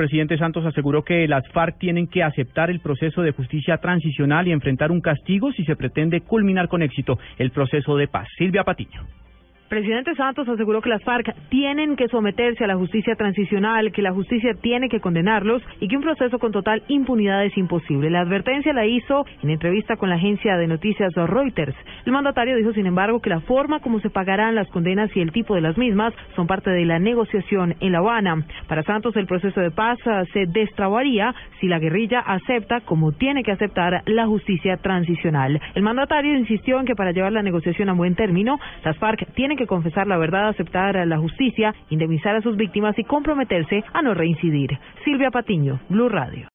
presidente Santos aseguró que las FARC tienen que aceptar el proceso de justicia transicional y enfrentar un castigo si se pretende culminar con éxito el proceso de paz. Silvia Patiño. Presidente Santos aseguró que las FARC tienen que someterse a la justicia transicional, que la justicia tiene que condenarlos y que un proceso con total impunidad es imposible. La advertencia la hizo en entrevista con la agencia de noticias Reuters. El mandatario dijo, sin embargo, que la forma como se pagarán las condenas y el tipo de las mismas son parte de la negociación en La Habana. Para Santos, el proceso de paz ah, se destrabaría si la guerrilla acepta, como tiene que aceptar, la justicia transicional. El mandatario insistió en que para llevar la negociación a buen término, las FARC tienen que confesar la verdad, aceptar la justicia, indemnizar a sus víctimas y comprometerse a no reincidir. Silvia Patiño, Blue Radio.